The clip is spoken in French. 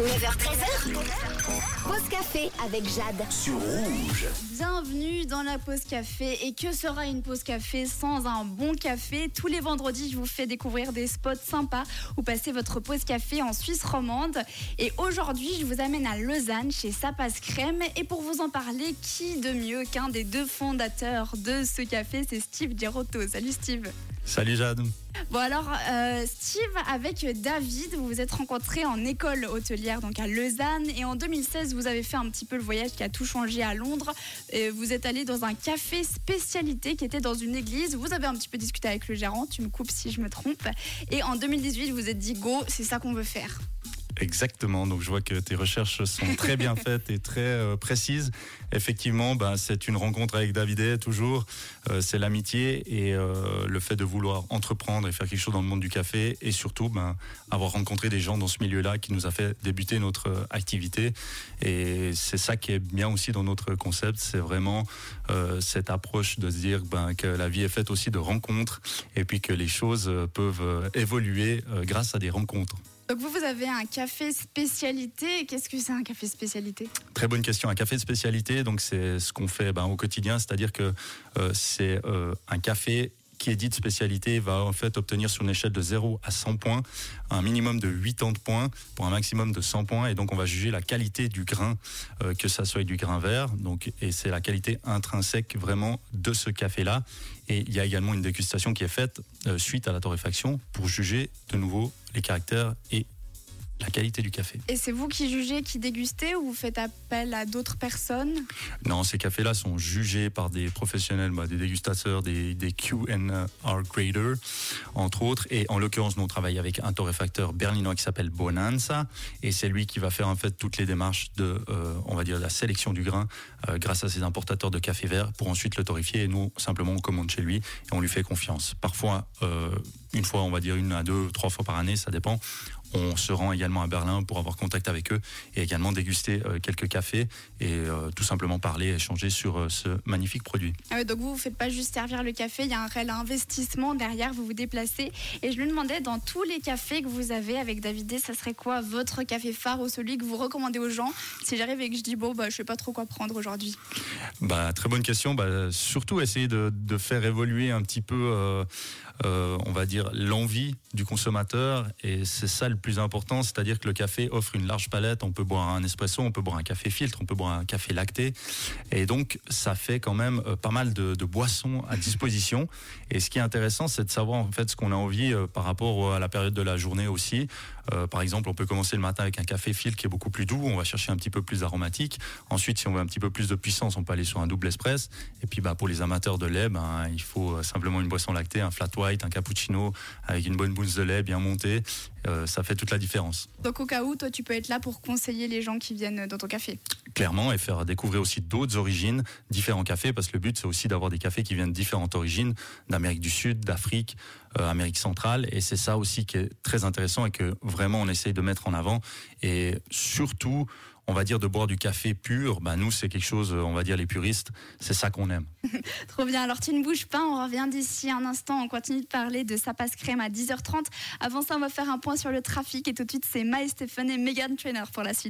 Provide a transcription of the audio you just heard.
9h13h. Pause café avec Jade. sur rouge. Bienvenue dans la pause café. Et que sera une pause café sans un bon café? Tous les vendredis, je vous fais découvrir des spots sympas où passer votre pause café en Suisse romande. Et aujourd'hui, je vous amène à Lausanne chez Sapas Crème. Et pour vous en parler, qui de mieux qu'un des deux fondateurs de ce café? C'est Steve Girotto. Salut Steve. Salut Jade. Bon alors, euh, Steve, avec David, vous vous êtes rencontrés en école hôtelière, donc à Lausanne, et en 2016, vous avez fait un petit peu le voyage qui a tout changé à Londres. Et vous êtes allé dans un café spécialité qui était dans une église. Vous avez un petit peu discuté avec le gérant, tu me coupes si je me trompe. Et en 2018, vous vous êtes dit, go, c'est ça qu'on veut faire. Exactement, donc je vois que tes recherches sont très bien faites et très euh, précises. Effectivement, ben, c'est une rencontre avec David toujours, Euh, c'est l'amitié et euh, le fait de vouloir entreprendre et faire quelque chose dans le monde du café et surtout ben, avoir rencontré des gens dans ce milieu-là qui nous a fait débuter notre activité. Et c'est ça qui est bien aussi dans notre concept, c'est vraiment cette approche de se dire ben, que la vie est faite aussi de rencontres et puis que les choses peuvent évoluer grâce à des rencontres. Donc vous, vous avez un café spécialité. Qu'est-ce que c'est un café spécialité? Très bonne question. Un café spécialité, donc c'est ce qu'on fait ben, au quotidien, c'est-à-dire que euh, c'est euh, un café qui est dit de spécialité va en fait obtenir sur une échelle de 0 à 100 points un minimum de 80 points pour un maximum de 100 points. Et donc on va juger la qualité du grain euh, que ça soit du grain vert. Donc et c'est la qualité intrinsèque vraiment de ce café là et il y a également une dégustation qui est faite euh, suite à la torréfaction pour juger de nouveau les caractères et la qualité du café. Et c'est vous qui jugez, qui dégustez ou vous faites appel à d'autres personnes? Non, ces cafés-là sont jugés par des professionnels, bah, des dégustateurs, des, des Q&R graders, entre autres. Et en l'occurrence, nous on travaille avec un torréfacteur berlinois qui s'appelle Bonanza, et c'est lui qui va faire en fait toutes les démarches de, euh, on va dire, la sélection du grain euh, grâce à ses importateurs de café vert pour ensuite le torréfier. Et nous simplement on commande chez lui et on lui fait confiance. Parfois, euh, une fois, on va dire une à deux, trois fois par année, ça dépend. On se rend également à Berlin pour avoir contact avec eux et également déguster euh, quelques cafés et euh, tout simplement parler, échanger sur euh, ce magnifique produit. Ah donc vous, vous faites pas juste servir le café, il y a un réel investissement derrière, vous vous déplacez. Et je lui demandais, dans tous les cafés que vous avez avec David, ça serait quoi votre café phare ou celui que vous recommandez aux gens? Si j'arrive et que je dis, bon, bah, je sais pas trop quoi prendre aujourd'hui. Bah, très bonne question. Bah, surtout essayer de, de faire évoluer un petit peu, euh, euh, on va dire, l'envie du consommateur. Et c'est ça le plus important, c'est-à-dire que le café offre une large palette. On peut boire un espresso, on peut boire un café filtre, on peut boire un café lacté. Et donc, ça fait quand même euh, pas mal de, boissons à disposition. Et ce qui est intéressant, c'est de savoir en fait ce qu'on a envie euh, par rapport à la période de la journée aussi. Par exemple, on peut commencer le matin avec un café filtre qui est beaucoup plus doux. On va chercher un petit peu plus aromatique. Ensuite, si on veut un petit peu plus de puissance, on peut aller sur un double espresso. Et puis, bah, pour les amateurs de lait, ben, il faut simplement une boisson lactée, un flat white, un cappuccino avec une bonne bouse de lait bien montée. Euh, ça fait toute la différence. Donc au cas où, toi, tu peux être là pour conseiller les gens qui viennent dans ton café. Clairement, et faire découvrir aussi d'autres origines, différents cafés, parce que le but, c'est aussi d'avoir des cafés qui viennent de différentes origines, d'Amérique du Sud, d'Afrique, euh, Amérique centrale. Et c'est ça aussi qui est très intéressant et que vraiment on essaye de mettre en avant. Et surtout, on va dire de boire du café pur, bah nous c'est quelque chose, on va dire les puristes, c'est ça qu'on aime. Trop bien. Alors tu ne bouges pas, on revient d'ici un instant. On continue de parler de sa passe crème à 10h30. Avant ça, on va faire un point sur le trafic et tout de suite, c'est Maë Stephen et Megan Trainer pour la suite.